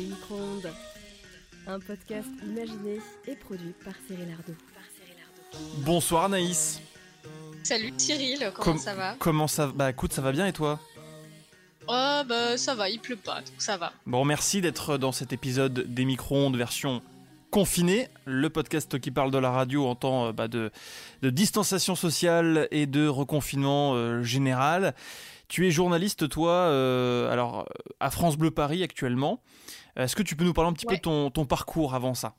les micro-ondes. Un podcast imaginé et produit par Cyril Ardo. Bonsoir Anaïs. Salut Cyril, comment ça va Comment ça Bah écoute, ça va bien et toi? Oh bah ça va, il pleut pas, donc ça va. Bon, merci d'être dans cet épisode des micro-ondes version confinée, le podcast qui parle de la radio en temps euh, bah, de, de, distanciation sociale et de reconfinement euh, général. Tu es journaliste, toi, euh, alors à France Bleu Paris actuellement. Est-ce que tu peux nous parler un petit peu de ton, ton, parcours avant ça?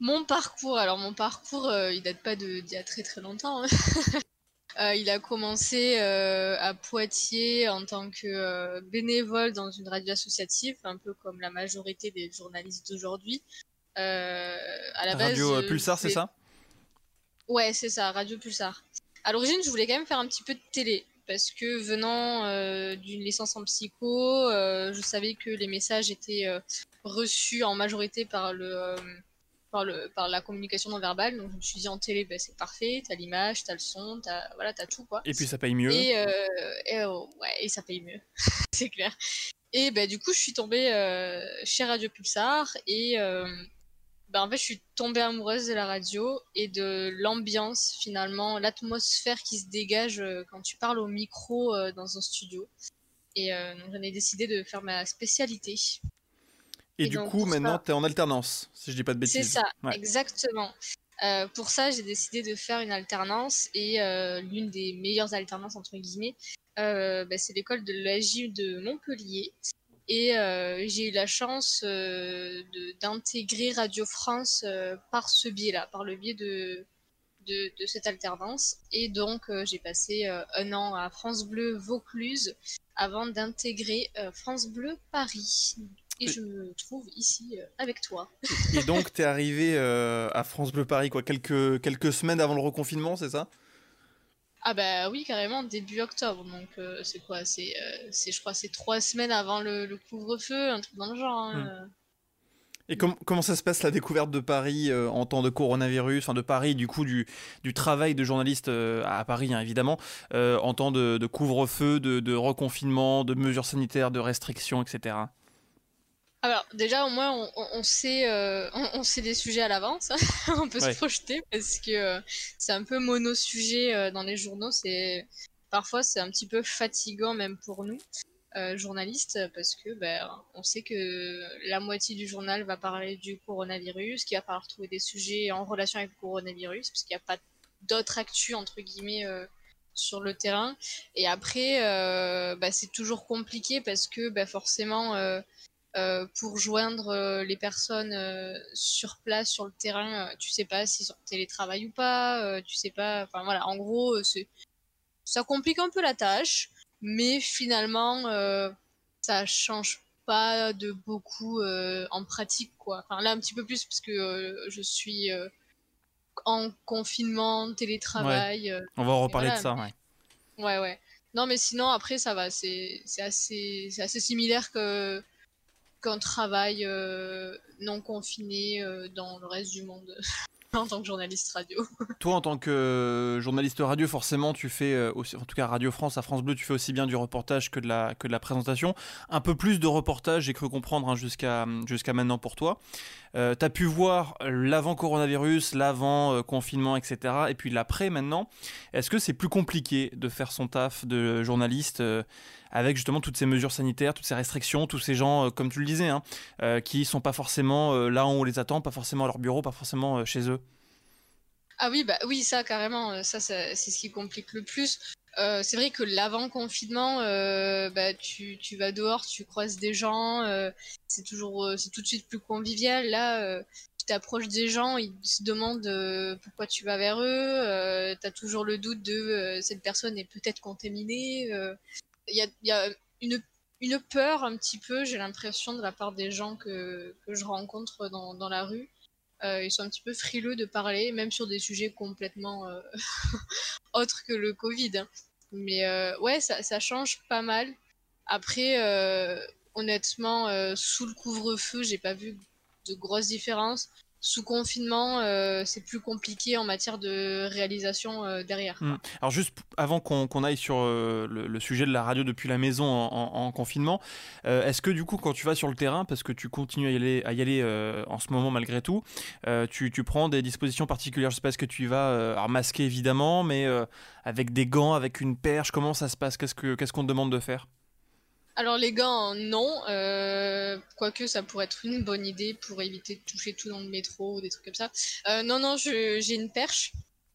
Mon parcours, alors mon parcours, euh, il date pas d'il y a très très longtemps. Hein. euh, il a commencé euh, à Poitiers en tant que euh, bénévole dans une radio associative, un peu comme la majorité des journalistes d'aujourd'hui. Euh, à la radio base, Pulsar, c'est ça? Ouais, c'est ça, Radio Pulsar. À l'origine, je voulais quand même faire un petit peu de télé parce que venant euh, d'une licence en psycho, euh, je savais que les messages étaient euh, reçus en majorité par le par le par la communication non verbale. Donc je me suis dit en télé, bah, c'est parfait, t'as l'image, t'as le son, t'as voilà, t'as tout quoi. Et puis ça paye mieux. Et, et oh, ouais, et ça paye mieux, c'est clair. Et bah, du coup, je suis tombée chez Radio Pulsar et ben, en fait, je suis tombée amoureuse de la radio et de l'ambiance, finalement, l'atmosphère qui se dégage euh, quand tu parles au micro euh, dans un studio. Et euh, donc, j'en ai décidé de faire ma spécialité. Et, et du coup, maintenant, tu es en alternance, si je dis pas de bêtises. C'est ça, ouais. exactement. Euh, pour ça, j'ai décidé de faire une alternance et euh, l'une des meilleures alternances, entre guillemets, euh, bah, c'est l'école de l'AJ de Montpellier. Et euh, j'ai eu la chance euh, d'intégrer Radio France euh, par ce biais-là, par le biais de, de, de, cette alternance. Et donc, j'ai passé un an à France Bleu Vaucluse avant d'intégrer France Bleu Paris. Et je me trouve ici avec toi. Et donc, tu es arrivé à France Bleu Paris quoi, quelques, quelques semaines avant le reconfinement, c'est ça? Ah bah oui, carrément, début octobre. Donc euh, c'est quoi C'est, euh, je crois, c'est trois semaines avant le, le couvre-feu, un truc dans le genre. Hein. Mmh. Et com comment ça se passe la découverte de Paris euh, en temps de coronavirus, enfin de Paris, du coup du, du travail de journaliste euh, à Paris hein, évidemment, euh, en temps de, de couvre-feu, de, de, reconfinement, de mesures sanitaires, de restrictions, etc. Alors déjà au moins on, on sait euh, on, on, sait des sujets à l'avance, on peut ouais. se projeter parce que euh, c'est un peu mono sujet euh, dans les journaux. C'est parfois c'est un petit peu fatigant même pour nous journalistes parce que ben, on sait que la moitié du journal va parler du coronavirus, qu'il va falloir trouver des sujets en relation avec le coronavirus parce qu'il n'y a pas d'autres actus entre guillemets sur le terrain. Et après bah, c'est toujours compliqué parce que bah, forcément pour joindre euh, les personnes euh, sur place, sur le terrain. tu sais pas s'ils sont en télétravail ou pas. tu sais pas. Enfin voilà, en gros, ça complique un peu la tâche, mais finalement, ça change pas de beaucoup en pratique quoi. Enfin là un petit peu plus parce que je suis en confinement, télétravail. Ouais. On va en reparler voilà, de ça. Ouais. ouais ouais. Non mais sinon après ça va, c'est c'est assez c'est assez similaire que qu'un travail euh, non confiné euh, dans le reste du monde en tant que journaliste radio. Toi, en tant que journaliste radio, forcément, tu fais euh, aussi, en tout cas Radio France, à France Bleu, tu fais aussi bien du reportage que de la que de la présentation. Un peu plus de reportage, j'ai cru comprendre hein, jusqu'à jusqu'à maintenant pour toi. Euh, T'as pu voir l'avant coronavirus, l'avant euh, confinement, etc. Et puis l'après maintenant. Est-ce que c'est plus compliqué de faire son taf de journaliste euh, avec justement toutes ces mesures sanitaires, toutes ces restrictions, tous ces gens, comme tu le disais, hein, qui sont pas forcément là où on les attend, pas forcément à leur bureau, pas forcément chez eux? Ah oui, bah oui, ça carrément, ça c'est ce qui complique le plus. Euh, c'est vrai que l'avant confinement, euh, bah, tu, tu vas dehors, tu croises des gens, euh, c'est toujours, c'est tout de suite plus convivial. Là, tu t'approches des gens, ils se demandent pourquoi tu vas vers eux, tu as toujours le doute de cette personne est peut-être contaminée. Il y a, y, a, une une peur un petit peu, j'ai l'impression de la part des gens que, que je rencontre dans, dans la rue. Euh, ils sont un petit peu frileux de parler, même sur des sujets complètement euh, autres que le Covid. Hein. Mais euh, ouais, ça, ça, change pas mal. Après, honnêtement, sous le couvre-feu, j'ai pas vu de grosses différences. Sous confinement, euh, c'est plus compliqué en matière de réalisation euh, derrière. Mmh. Alors juste avant qu'on aille sur euh, le, sujet de la radio depuis la maison en, confinement, est-ce que du coup quand tu vas sur le terrain, parce que tu continues à y aller, à aller en ce moment malgré tout, tu, prends des dispositions particulières? Je sais pas ce que tu y vas, alors masqué évidemment, mais avec des gants, avec une perche, comment ça se passe? Qu'est-ce qu'on ce qu'on te demande de faire? Alors les gants, non. Euh, quoique ça pourrait être une bonne idée pour éviter de toucher tout dans le métro ou des trucs comme ça. Euh, non, non, j'ai une perche.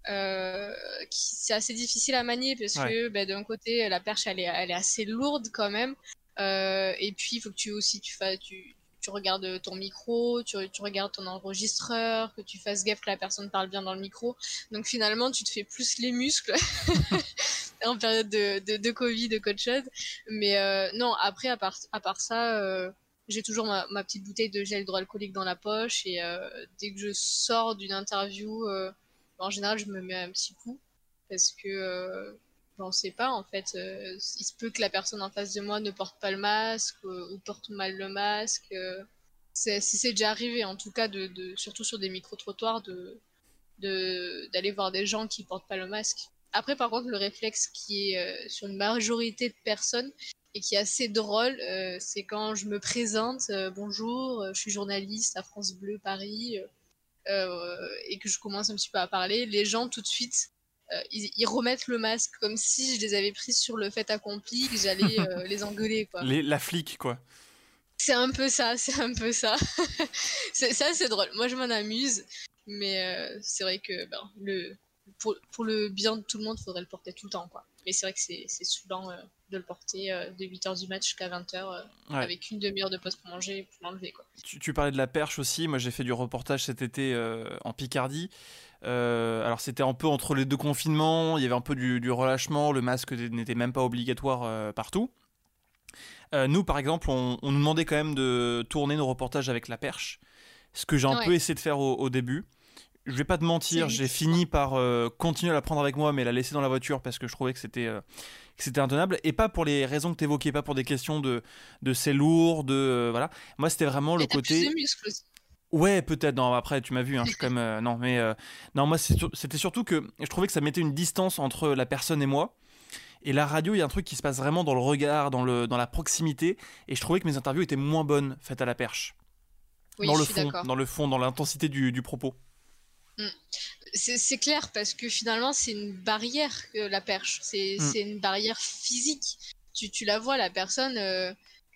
Euh, c'est assez difficile à manier parce que bah, d'un côté la perche elle est, elle est assez lourde quand même. et puis il faut que tu aussi tu fasses, tu, tu regardes ton micro, tu, tu, regardes ton enregistreur, que tu fasses gaffe que la personne parle bien dans le micro. Donc finalement, tu te fais plus les muscles en période de, de, de, Covid qu'autre chose. Mais euh, non, après, à part, à part ça, euh, j'ai toujours ma, ma, petite bouteille de gel hydroalcoolique dans la poche. Et euh, dès que je sors d'une interview, en général, je me mets un petit coup. Parce que on sait pas en fait. Euh, il se peut que la personne en face de moi ne porte pas le masque ou, porte mal le masque. Euh, si c'est déjà arrivé, en tout cas, de, surtout sur des micro-trottoirs, de d'aller voir des gens qui portent pas le masque. Après, par contre, le réflexe qui est euh, sur une majorité de personnes et qui est assez drôle, c'est quand je me présente, bonjour, je suis journaliste à France Bleu Paris, et que je commence un petit peu à parler, les gens tout de suite euh, ils, remettent le masque comme si je les avais pris sur le fait accompli, que j'allais euh, les engueuler. Quoi. la flic, quoi. C'est un peu ça, c'est un peu ça. ça, c'est drôle. Moi, je m'en amuse, mais euh, c'est vrai que ben, le, pour, pour, le bien de tout le monde, il faudrait le porter tout le temps, quoi. Mais c'est vrai que c'est souvent de le porter de 8h du match jusqu'à 20h avec une demi-heure de pause pour manger pour l'enlever. Tu, tu, parlais de la perche aussi. Moi, j'ai fait du reportage cet été en Picardie. Euh, alors c'était un peu entre les deux confinements, il y avait un peu du, relâchement, le masque n'était même pas obligatoire euh, partout. Euh, nous, par exemple, on, nous demandait quand même de tourner nos reportages avec la perche, ce que j'ai un peu essayé de faire au, début. Je vais pas te mentir, j'ai fini par continuer à la prendre avec moi, mais la laisser dans la voiture parce que je trouvais que c'était c'était intenable et pas pour les raisons que tu évoquais, pas pour des questions de, de c'est lourd, de voilà. Moi, c'était vraiment le côté. Ouais, peut-être. Non, après, tu m'as vu. Hein, je suis comme euh, non, mais euh, non, moi, c'était surtout que je trouvais que ça mettait une distance entre la personne et moi. Et la radio, il y a un truc qui se passe vraiment dans le regard, dans, le, dans la proximité. Et je trouvais que mes interviews étaient moins bonnes faites à la perche. Oui, dans, le fond, dans le fond, dans l'intensité du, du, propos. Mm. C'est clair, parce que finalement, c'est une barrière, la perche. C'est mm. une barrière physique. Tu, tu, la vois, la personne.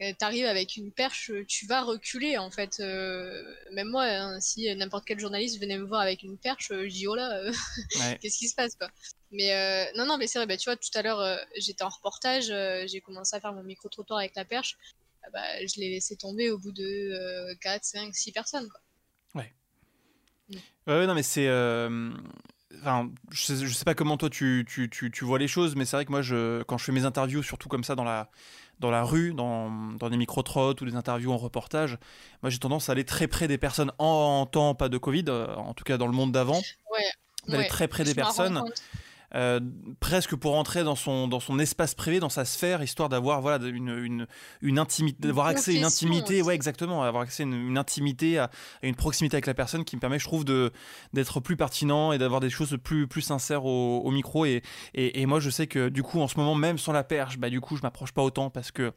Euh, t'arrives avec une perche, tu vas reculer en fait. Euh, même moi, hein, si n'importe quel journaliste venait me voir avec une perche, je dis oh là, euh, qu'est-ce qui se passe quoi. Mais euh, non, non, mais c'est vrai, bah, tu vois, tout à l'heure j'étais en reportage, j'ai commencé à faire mon micro-trottoir avec la perche, ah bah, je l'ai laissé tomber au bout de 4, 5, 6 personnes quoi. Ouais. Mm. Ouais, non, mais c'est. Enfin, je sais, je sais pas comment toi tu, tu, tu, tu vois les choses, mais c'est vrai que moi, je, quand je fais mes interviews, surtout comme ça dans la, dans la rue, dans, dans des micro-trottes ou des interviews en reportage, moi j'ai tendance à aller très près des personnes en, temps, pas de Covid, euh, en tout cas dans le monde d'avant. Ouais, d'aller très près des personnes. Euh, presque pour entrer dans son, dans son espace privé, dans sa sphère, histoire d'avoir voilà, une, une, une intimité, d'avoir accès à une intimité, ouais, exactement, avoir accès à une, intimité, à, une proximité avec la personne qui me permet, je trouve, de, d'être plus pertinent et d'avoir des choses plus, plus sincères au, au micro. Et, et, et, moi, je sais que du coup, en ce moment, même sans la perche, bah, du coup, je m'approche pas autant parce que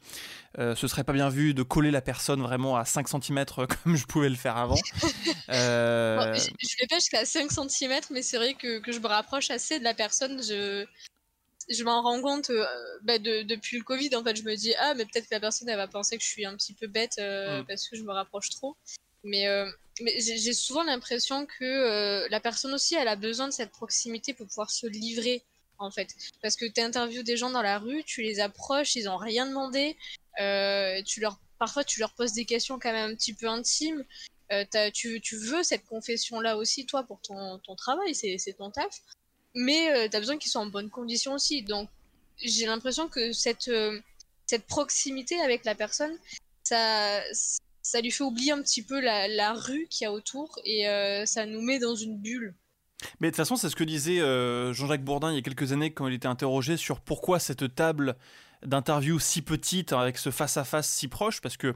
euh, ce serait pas bien vu de coller la personne vraiment à 5 cm comme je pouvais le faire avant. Euh... je, je l'ai pas jusqu'à 5 cm, mais c'est vrai que, que je me rapproche assez de la personne je, je m'en rends compte euh, bah, depuis le Covid. En fait, je me dis, ah, mais peut-être que la personne, elle va penser que je suis un petit peu bête euh, mm. parce que je me rapproche trop. Mais, euh, mais j'ai souvent l'impression que la personne aussi, elle a besoin de cette proximité pour pouvoir se livrer, en fait. Parce que tu interviews des gens dans la rue, tu les approches, ils n'ont rien demandé. tu leur, parfois, tu leur poses des questions quand même un petit peu intimes. Tu, tu, veux cette confession-là aussi, toi, pour ton, travail, c'est ton taf mais euh, tu as besoin qu'ils soient en bonne condition aussi. Donc, j'ai l'impression que cette, euh, cette proximité avec la personne, ça, ça lui fait oublier un petit peu la, la rue qu'il y a autour et euh, ça nous met dans une bulle. Mais de toute façon, c'est ce que disait Jean-Jacques Bourdin il y a quelques années quand il était interrogé sur pourquoi cette table d'interview si petite avec ce face-à-face si proche, parce que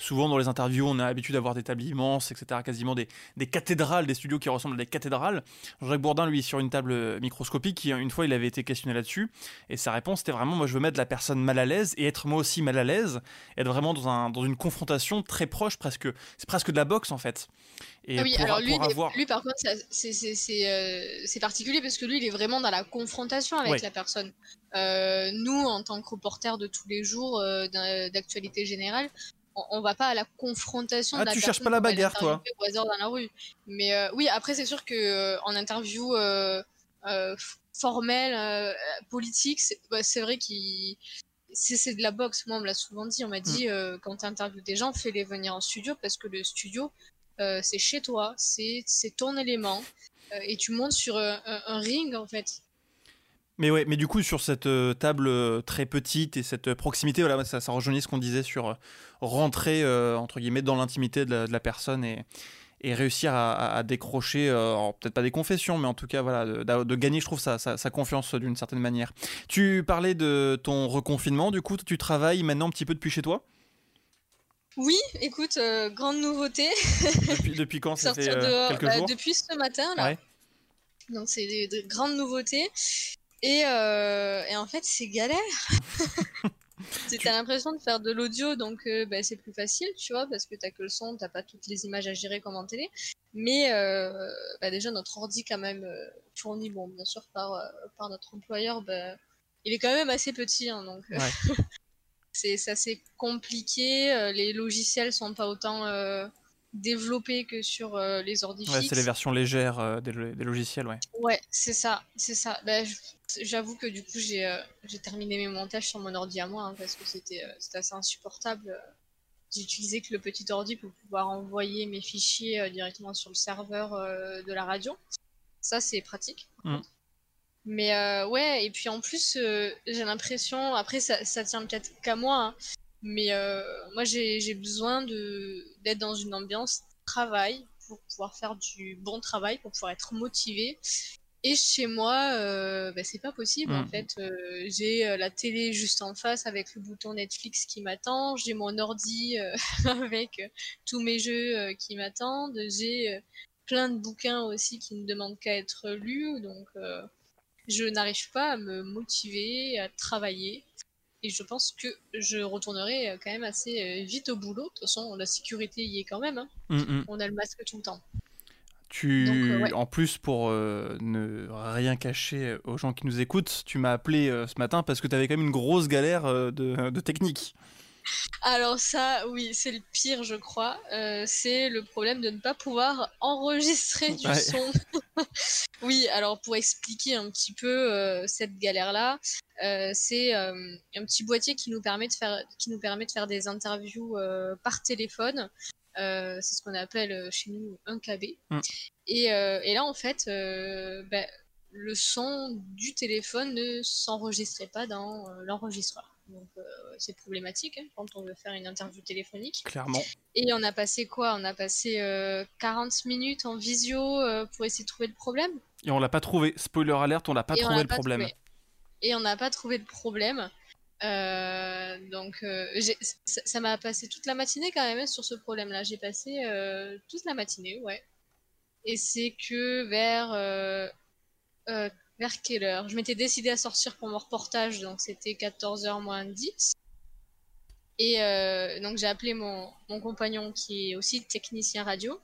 souvent dans les interviews, on a l'habitude d'avoir des tables immenses, etc., quasiment des, des, cathédrales, des studios qui ressemblent à des cathédrales. Jean-Jacques Bourdin, lui, sur une table microscopique, une fois, il avait été questionné là-dessus, et sa réponse était vraiment, moi, je veux mettre la personne mal à l'aise et être moi aussi mal à l'aise, être vraiment dans, un, dans une confrontation très proche, presque, c'est presque de la boxe en fait. Et ah oui, alors lui, lui, par contre, euh, c'est particulier parce que lui, il est vraiment dans la confrontation avec la personne. Euh, nous, en tant que reporter de tous les jours euh, d'actualité générale, on, va pas à la confrontation. Ah, de la tu cherches pas la bagarre, toi Au hasard dans la rue. Mais oui, après, c'est sûr que en interview formelle, politique, bah, c'est vrai qu'il c'est de la boxe. Moi, on me l'a souvent dit. On m'a dit, mm. quand tu interviews des gens, fais-les venir en studio parce que le studio, euh, c'est chez toi, c'est ton élément, euh, et tu montes sur euh, un, ring en fait. Mais ouais, mais du coup sur cette table très petite et cette proximité, voilà, ça, ça rejoignait ce qu'on disait sur rentrer entre guillemets dans l'intimité de, la personne et, et réussir à, décrocher, peut-être pas des confessions, mais en tout cas voilà, de, gagner, je trouve, sa, sa confiance d'une certaine manière. Tu parlais de ton reconfinement, du coup, tu travailles maintenant un petit peu depuis chez toi? Oui, écoute, euh, grande nouveauté. Depuis, quand? Euh, quelques bah, jours? Depuis ce matin, là. Donc, c'est de, grandes nouveautés. Et, euh, et en fait, c'est galère. tu as l'impression de faire de l'audio, donc bah, c'est plus facile, tu vois, parce que t'as que le son, t'as pas toutes les images à gérer comme en télé. Mais bah, déjà, notre ordi, quand même, fourni, bon, bien sûr, par, par notre employeur, il est quand même assez petit, hein, donc c'est assez compliqué. Euh, les logiciels sont pas autant euh, développés que sur euh, les ordi ouais, c'est les versions légères des, logiciels, ouais. Ouais, c'est ça, c'est ça. Ben, j'avoue que du coup, j'ai terminé mes montages sur mon ordi à moi hein, parce que c'était assez insupportable. J'utilisais que le petit ordi pour pouvoir envoyer mes fichiers directement sur le serveur de la radio. Ça, c'est pratique. Mmh. Mais euh, ouais, et puis en plus, euh, j'ai l'impression, après ça, ça tient peut-être qu'à moi, hein, mais euh, moi j'ai besoin d'être dans une ambiance travail pour pouvoir faire du bon travail, pour pouvoir être motivé. Et chez moi, bah, c'est pas possible en mmh. fait. j'ai la télé juste en face avec le bouton Netflix qui m'attend, j'ai mon ordi avec tous mes jeux qui m'attendent, j'ai plein de bouquins aussi qui ne demandent qu'à être lus, donc je n'arrive pas à me motiver, à travailler. Et je pense que je retournerai quand même assez euh, vite au boulot. De toute façon, la sécurité y est quand même. Hein. Mm, mm. On a le masque tout le temps. Tu, euh, en plus, pour euh, ne rien cacher aux gens qui nous écoutent, tu m'as appelé ce matin parce que tu avais quand même une grosse galère de technique. Alors ça, oui, c'est le pire, je crois. Euh, c'est le problème de ne pas pouvoir enregistrer du son. oui, alors pour expliquer un petit peu euh, cette galère-là, euh, c'est un petit boîtier qui nous permet de faire, qui nous permet de faire des interviews par téléphone. c'est ce qu'on appelle chez nous un KB. Mm. Et, et, là, en fait, bah, le son du téléphone ne s'enregistrait pas dans l'enregistreur. Donc euh, c'est problématique hein, quand on veut faire une interview téléphonique. Clairement. Et on a passé quoi? On a passé 40 euh, minutes en visio euh, pour essayer de trouver le problème. Et on l'a pas trouvé. Spoiler alerte, on n'a pas trouvé le problème. Et on n'a pas trouvé de problème. donc ça m'a passé toute la matinée quand même hein, sur ce problème-là. J'ai passé toute la matinée, ouais. Et c'est que vers vers quelle heure? Je m'étais décidé à sortir pour mon reportage, donc c'était 14h moins 10. Et euh, donc j'ai appelé mon, mon, compagnon qui est aussi technicien radio.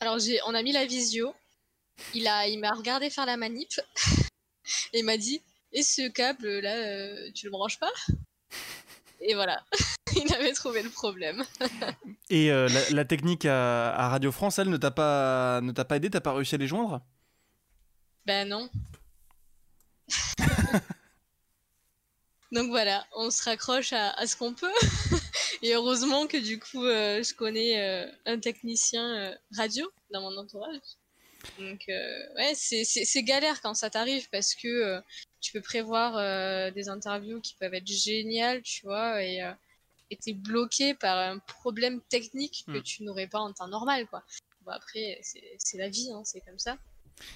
Alors on a mis la visio. Il a, il m'a regardé faire la manip et m'a dit "Et ce câble là, euh, tu le branches pas? Et voilà, il avait trouvé le problème. et euh, la, technique à, à, Radio France, elle ne t'a pas, ne t'a pas aidé, t'as pas réussi à les joindre? Ben non. Donc voilà, on se raccroche à, ce qu'on peut. Et heureusement que du coup, euh, je connais euh, un technicien euh, radio dans mon entourage. Donc ouais, c'est galère quand ça t'arrive parce que tu peux prévoir des interviews qui peuvent être géniales, tu vois, et t'es bloqué par un problème technique que hmm. tu n'aurais pas en temps normal, quoi. Bon, après, c'est la vie, hein, c'est comme ça.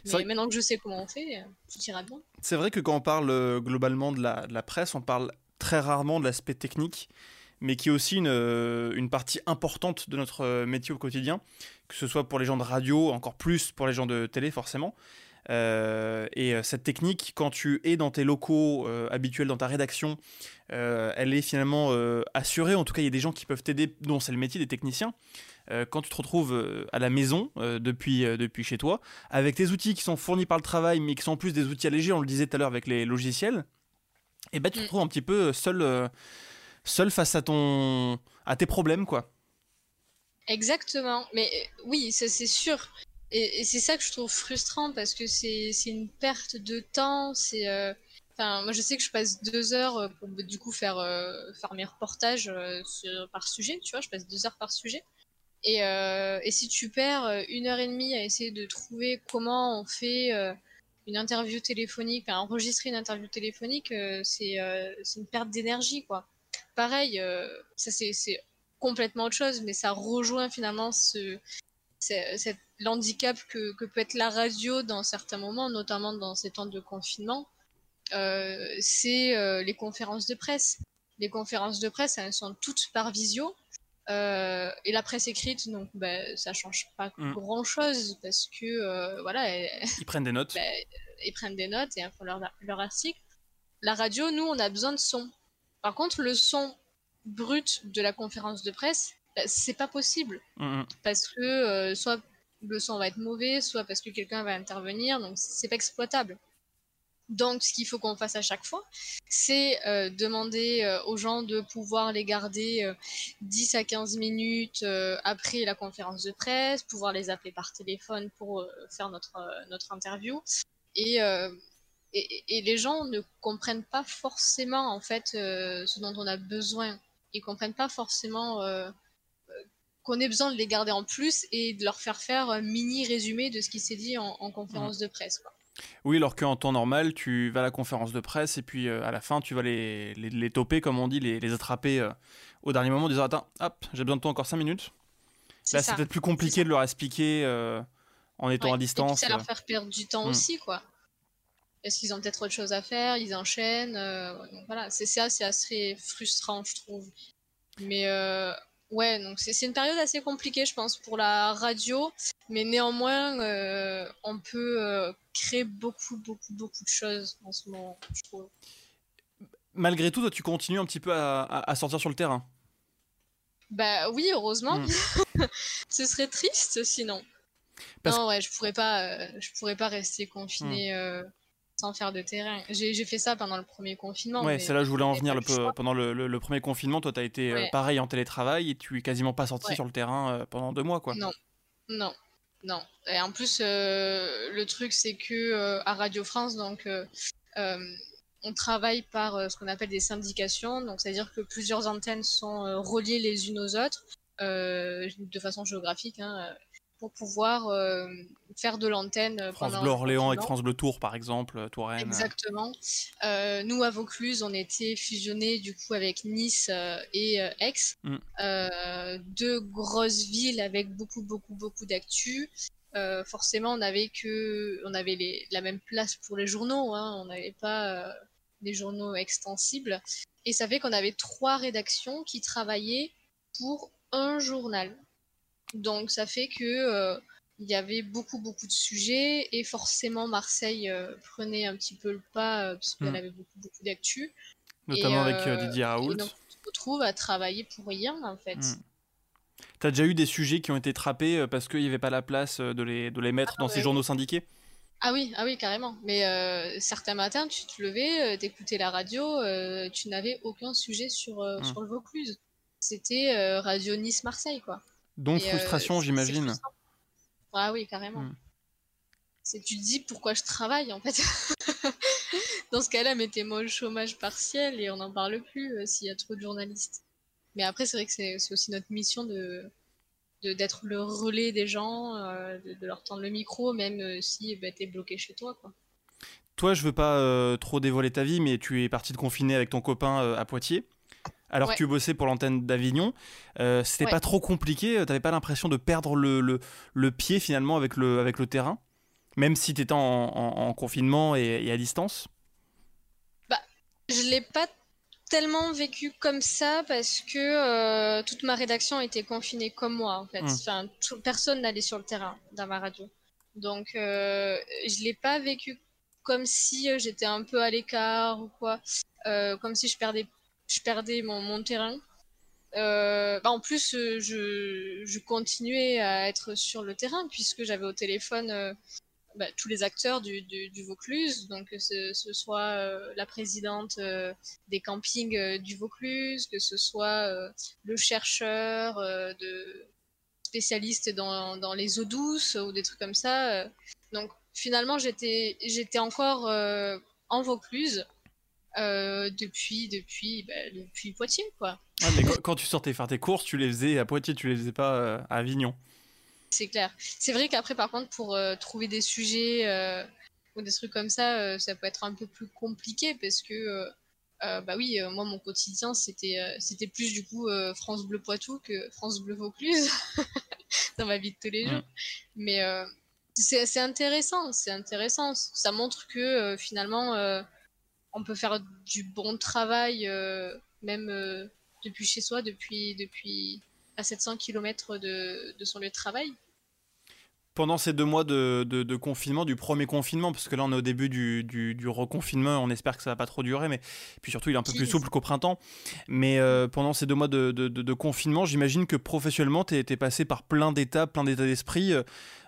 Mais maintenant que je sais comment on fait, tout ira bien. C'est vrai que quand on parle euh, globalement de la, de la, presse, on parle très rarement de l'aspect technique. mais qui est aussi une, une partie importante de notre métier au quotidien, que ce soit pour les gens de radio, encore plus pour les gens de télé forcément. Euh, et euh, cette technique, quand tu es dans tes locaux euh, habituels, dans ta rédaction, elle est finalement assurée. En tout cas, il y a des gens qui peuvent t'aider, dont c'est le métier des techniciens. quand tu te retrouves à la maison, depuis, depuis chez toi, avec tes outils qui sont fournis par le travail, mais qui sont en plus des outils allégés, on le disait tout à l'heure avec les logiciels, et ben tu te mm. retrouves un petit peu seul, seul face à, ton, à tes problèmes, quoi. Exactement, mais oui, c'est sûr. Et, c'est ça que je trouve frustrant parce que c'est une perte de temps. C'est, euh, moi je sais que je passe deux heures euh, pour du coup faire euh, faire mes reportages par sujet. Tu vois, je passe deux heures par sujet. Et, et si tu perds une heure et demie à essayer de trouver comment on fait une interview téléphonique, enregistrer une interview téléphonique, c'est une perte d'énergie, quoi. Pareil, ça c'est complètement autre chose, mais ça rejoint finalement ce, cette l'handicap que, peut être la radio dans certains moments, notamment dans ces temps de confinement, euh, c'est euh, les conférences de presse. Les conférences de presse, elles sont toutes par visio. Euh, et la presse écrite, donc ben, ça change pas mm. grand chose parce que voilà. ils prennent des notes. Ben, ils prennent des notes et font leur, leur article. La radio, nous, on a besoin de son. Par contre, le son brut de la conférence de presse, ben, c'est pas possible. Mm, mm. Parce que soit le son va être mauvais, soit parce que quelqu'un va intervenir, donc c'est pas exploitable. Donc, ce qu'il faut qu'on fasse à chaque fois, c'est euh, demander euh, aux gens de pouvoir les garder 10 euh, à 15 minutes après la conférence de presse, pouvoir les appeler par téléphone pour faire notre, notre interview. Et, et, et, les gens ne comprennent pas forcément, en fait, ce dont on a besoin. Ils comprennent pas forcément qu'on ait besoin de les garder en plus et de leur faire faire un mini résumé de ce qui s'est dit en, conférence de presse. Quoi. Oui, alors qu'en temps normal, tu vas à la conférence de presse et puis euh, à la fin, tu vas les, les, les, toper, comme on dit, les, les attraper euh, au dernier moment en disant Attends, hop, j'ai besoin de toi encore 5 minutes. Là, c'est peut-être plus compliqué de leur expliquer euh, en étant à distance. Et puis ça leur faire perdre du temps hmm. aussi, quoi. Est-ce qu'ils ont peut-être autre chose à faire Ils enchaînent. voilà, c'est ça, c'est assez frustrant, je trouve. Mais Ouais, donc c'est une période assez compliquée, je pense, pour la radio, mais néanmoins, euh, on peut euh, créer beaucoup, beaucoup, beaucoup de choses en ce moment, je trouve. Malgré tout, toi, tu continues un petit peu à, sortir sur le terrain Bah oui, heureusement. Hmm. Ce serait triste sinon. Non, ouais, je pourrais pas, euh, je pourrais pas rester confiné. Hmm sans faire de terrain. J'ai fait ça pendant le premier confinement. Ouais, c'est là je voulais en venir. Le, pendant le, premier confinement, toi, tu as été euh, pareil en télétravail et tu es quasiment pas sorti sur le terrain euh, pendant deux mois, quoi. Non, non, non. Et en plus, euh, le truc, c'est que à Radio France, donc, on travaille par ce qu'on appelle des syndications. Donc, c'est-à-dire que plusieurs antennes sont reliées les unes aux autres de façon géographique. Hein, pour pouvoir euh, faire de l'antenne. Euh, France Bleu Orléans avec France Bleu Tours, par exemple, euh, Touraine. Exactement. nous, à Vaucluse, on était fusionnés du coup avec Nice et Aix, mm. deux grosses villes avec beaucoup, beaucoup, beaucoup d'actu. forcément, on avait que, on avait les, la même place pour les journaux. Hein. on n'avait pas des journaux extensibles. Et ça fait qu'on avait trois rédactions qui travaillaient pour un journal. Donc ça fait que euh, il y avait beaucoup beaucoup de sujets et forcément Marseille euh, prenait un petit peu le pas euh, parce qu'elle hmm. avait beaucoup beaucoup d'actu. Notamment avec Didier Raoult. donc on se retrouve à travailler pour rien en fait. Tu hmm. T'as déjà eu des sujets qui ont été trappés parce qu'il n'y avait pas la place de les, de les mettre ah dans ces journaux syndiqués? Ah oui, ah oui, carrément. Mais certains matins, tu te levais, t'écoutais la radio, tu n'avais aucun sujet sur, hmm. sur le Vaucluse. C'était Radio Nice Marseille, quoi. Donc euh, frustration, j'imagine. Ah oui, carrément. Hmm. C'est tu te dis pourquoi je travaille en fait? Dans ce cas-là, mettez-moi au chômage partiel et on n'en parle plus euh, s'il y a trop de journalistes. Mais après, c'est vrai que c'est aussi notre mission de d'être le relais des gens, euh, de, leur tendre le micro, même si bah, tu es bloqué chez toi. Quoi. Toi, je veux pas trop dévoiler ta vie, mais tu es parti de confiner avec ton copain à Poitiers alors que tu bossais pour l'antenne d'Avignon. Euh, c'était pas trop compliqué euh, T'avais pas l'impression de perdre le, le, pied finalement avec le, avec le terrain Même si t'étais en, en, confinement et, à distance? Bah, je l'ai pas tellement vécu comme ça parce que euh, toute ma rédaction était confinée comme moi en fait. Hmm. Enfin, personne n'allait sur le terrain dans ma radio. Donc euh, je l'ai pas vécu comme si j'étais un peu à l'écart ou quoi, comme si je perdais, je perdais mon, terrain. Bah, en plus, je, je, continuais à être sur le terrain puisque j'avais au téléphone bah, tous les acteurs du, Vaucluse, donc que ce, soit euh, la présidente euh, des campings euh, du Vaucluse, que ce soit le chercheur de spécialiste dans, dans, les eaux douces ou des trucs comme ça. donc finalement, j'étais encore en Vaucluse. Depuis depuis bah, depuis Poitiers quoi. Mais quand, tu sortais faire tes courses, tu les faisais à Poitiers, tu les faisais pas à Avignon. C'est clair. C'est vrai qu'après, par contre, pour euh, trouver des sujets euh, ou des trucs comme ça, euh, ça peut être un peu plus compliqué parce que, bah oui, moi, mon quotidien, c'était c'était plus du coup France Bleu Poitou que France Bleu Vaucluse dans ma vie de tous les jours. Mais c'est intéressant, c'est intéressant. Ça montre que finalement, on peut faire du bon travail, même depuis chez soi, depuis, depuis à 700 km de, de son lieu de travail pendant ces deux mois de, de, confinement, du premier confinement, parce que là on est au début du, du, reconfinement, on espère que ça va pas trop durer, mais puis surtout il est un peu plus souple qu'au printemps. Mais euh, pendant ces deux mois de, confinement, j'imagine que professionnellement tu es, passé par plein d'étapes, plein d'états d'esprit.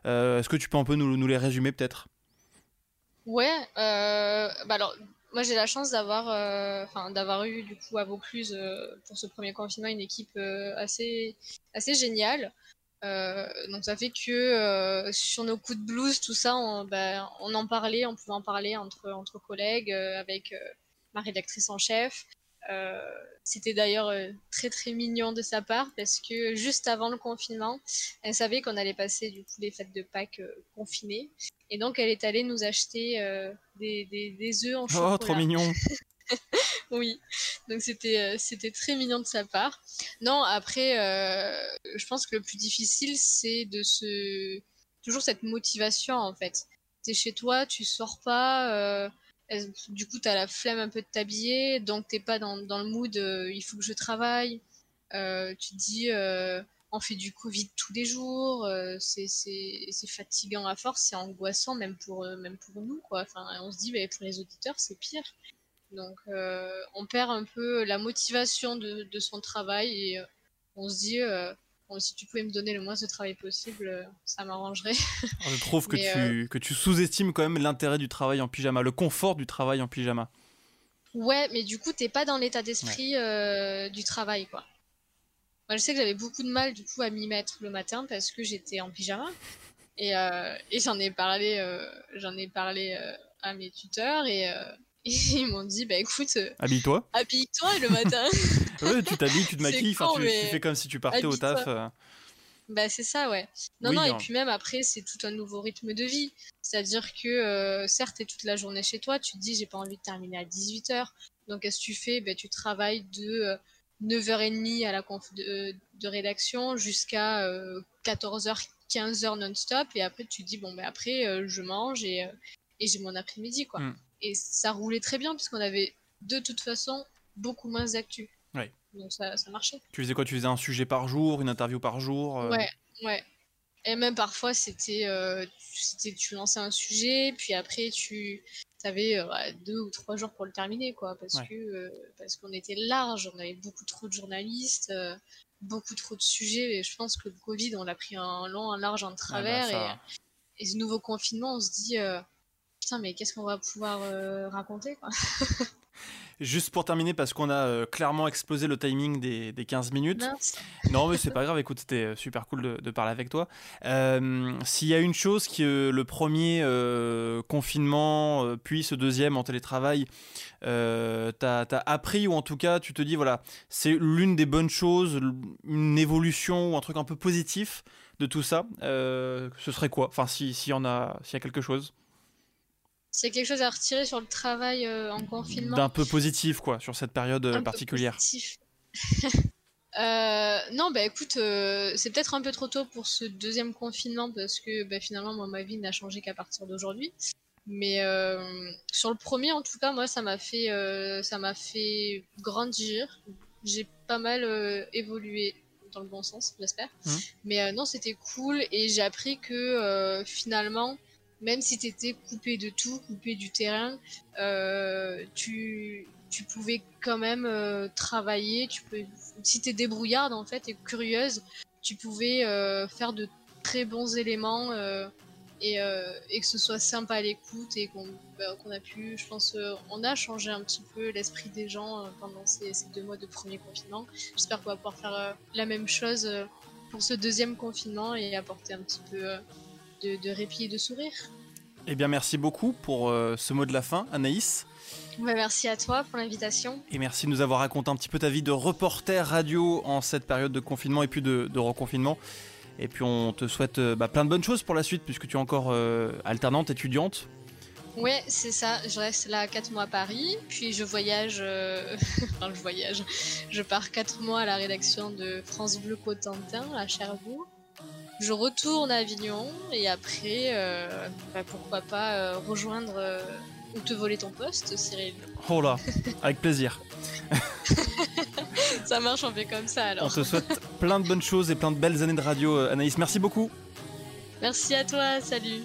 Euh, est-ce que tu peux un peu nous, nous les résumer peut-être? Ouais, euh, bah alors moi j'ai la chance d'avoir enfin d'avoir eu du coup à Vaucluse pour ce premier confinement une équipe assez, assez géniale. Euh, donc ça fait que euh, sur nos coups de blues, tout ça, on, ben, on, en parlait, on pouvait en parler entre, entre collègues, euh, avec ma rédactrice en chef. C'était d'ailleurs très très mignon de sa part parce que juste avant le confinement, elle savait qu'on allait passer du coup les fêtes de Pâques confinées et donc elle est allée nous acheter des, des, des œufs en chocolat. Oh, trop mignon oui, donc c'était euh, c'était très mignon de sa part. Non, après, euh, je pense que le plus difficile, c'est de se toujours cette motivation en fait. T'es chez toi, tu sors pas, euh, du coup t'as la flemme un peu de t'habiller, donc t'es pas dans, dans, le mood il faut que je travaille. tu te dis on fait du Covid tous les jours, c'est fatigant à force, c'est angoissant même pour, même pour nous. Quoi. Enfin, on se dit, mais pour les auditeurs, c'est pire. Donc euh, on perd un peu la motivation de, son travail et euh, on se dit euh, si tu pouvais me donner le moins de travail possible, ça m'arrangerait. Je trouve que, tu, que tu sous-estimes quand même l'intérêt du travail en pyjama, le confort du travail en pyjama. Ouais, mais du coup, t'es pas dans l'état d'esprit du travail, quoi. Moi, je sais que j'avais beaucoup de mal, du coup, à m'y mettre le matin parce que j'étais en pyjama. Et, et j'en ai parlé, j'en ai parlé à mes tuteurs et ils m'ont dit, bah écoute, euh, habille-toi. Habille-toi le matin. ouais, tu t'habilles, tu te maquilles, tu, fais comme si tu partais au taf. Euh. Bah c'est ça, ouais. Non, non, et hein. puis même après, c'est tout un nouveau rythme de vie. C'est-à-dire que, euh, certes, t'es toute la journée chez toi, tu te dis, j'ai pas envie de terminer à 18h. Donc, qu'est-ce que tu fais? Bah, Tu travailles de 9h30 à la conf de, rédaction jusqu'à 14h, 15h non-stop. Et après, tu te dis, bon, bah après, je mange et, et j'ai mon après-midi, quoi. Mm et ça roulait très bien puisqu'on avait de toute façon beaucoup moins d'actu. Ouais. Donc ça, ça, marchait. Tu faisais quoi? Tu faisais un sujet par jour, une interview par jour euh? Ouais, ouais. Et même parfois, c'était, euh, tu lançais un sujet, puis après, tu avais euh, deux ou trois jours pour le terminer, quoi, parce que parce qu'on était large, on avait beaucoup trop de journalistes, beaucoup trop de sujets, et je pense que le Covid, on l'a pris un long, un large, en travers, bah, et, et, ce nouveau confinement, on se dit, putain, mais qu'est-ce qu'on va pouvoir euh, raconter quoi Juste pour terminer, parce qu'on a euh, clairement explosé le timing des, des 15 minutes. Non, mais c'est pas grave, écoute, c'était euh, super cool de, de parler avec toi. S'il y a une chose que le premier confinement, puis ce deuxième en télétravail, t'as as appris, ou en tout cas, tu te dis, voilà, c'est l'une des bonnes choses, une évolution ou un truc un peu positif de tout ça, ce serait quoi? Enfin, s'il y en a, s'il y a quelque chose c'est quelque chose à retirer sur le travail euh, en confinement. D'un peu positif, quoi, sur cette période euh, particulière. euh, non, bah écoute, euh, c'est peut-être un peu trop tôt pour ce deuxième confinement parce que bah, finalement, moi, ma vie n'a changé qu'à partir d'aujourd'hui. Mais sur le premier, en tout cas, moi, ça m'a fait, ça m'a fait grandir. J'ai pas mal évolué dans le bon sens, j'espère. Mmh. Mais non, c'était cool et j'ai appris que finalement, même si tu étais coupé de tout, coupé du terrain, tu, tu pouvais quand même travailler. Tu peux, si tu es débrouillarde en fait et curieuse, tu pouvais faire de très bons éléments euh, et, euh, et, que ce soit sympa à l'écoute et qu'on bah, a pu, je pense, euh, on a changé un petit peu l'esprit des gens pendant ces, deux mois de premier confinement. J'espère qu'on va pouvoir faire la même chose pour ce deuxième confinement et apporter un petit peu de, répit et de sourire. Eh bien, merci beaucoup pour ce mot de la fin, Anaïs. Bah, merci à toi pour l'invitation. Et merci de nous avoir raconté un petit peu ta vie de reporter radio en cette période de confinement et puis de, de reconfinement. Et puis on te souhaite euh, bah, plein de bonnes choses pour la suite, puisque tu es encore euh, alternante, étudiante. Ouais, c'est ça. Je reste là 4 mois à Paris, puis je voyage. Euh, enfin, je voyage. Je pars 4 mois à la rédaction de France Bleu Cotentin à Cherbourg. Je retourne à Avignon et après, bah, pourquoi pas rejoindre ou te voler ton poste, Cyril. Oh là, avec plaisir. ça marche, on fait comme ça alors. On te souhaite plein de bonnes choses et plein de belles années de radio, euh, Anaïs. Merci beaucoup. Merci à toi, salut.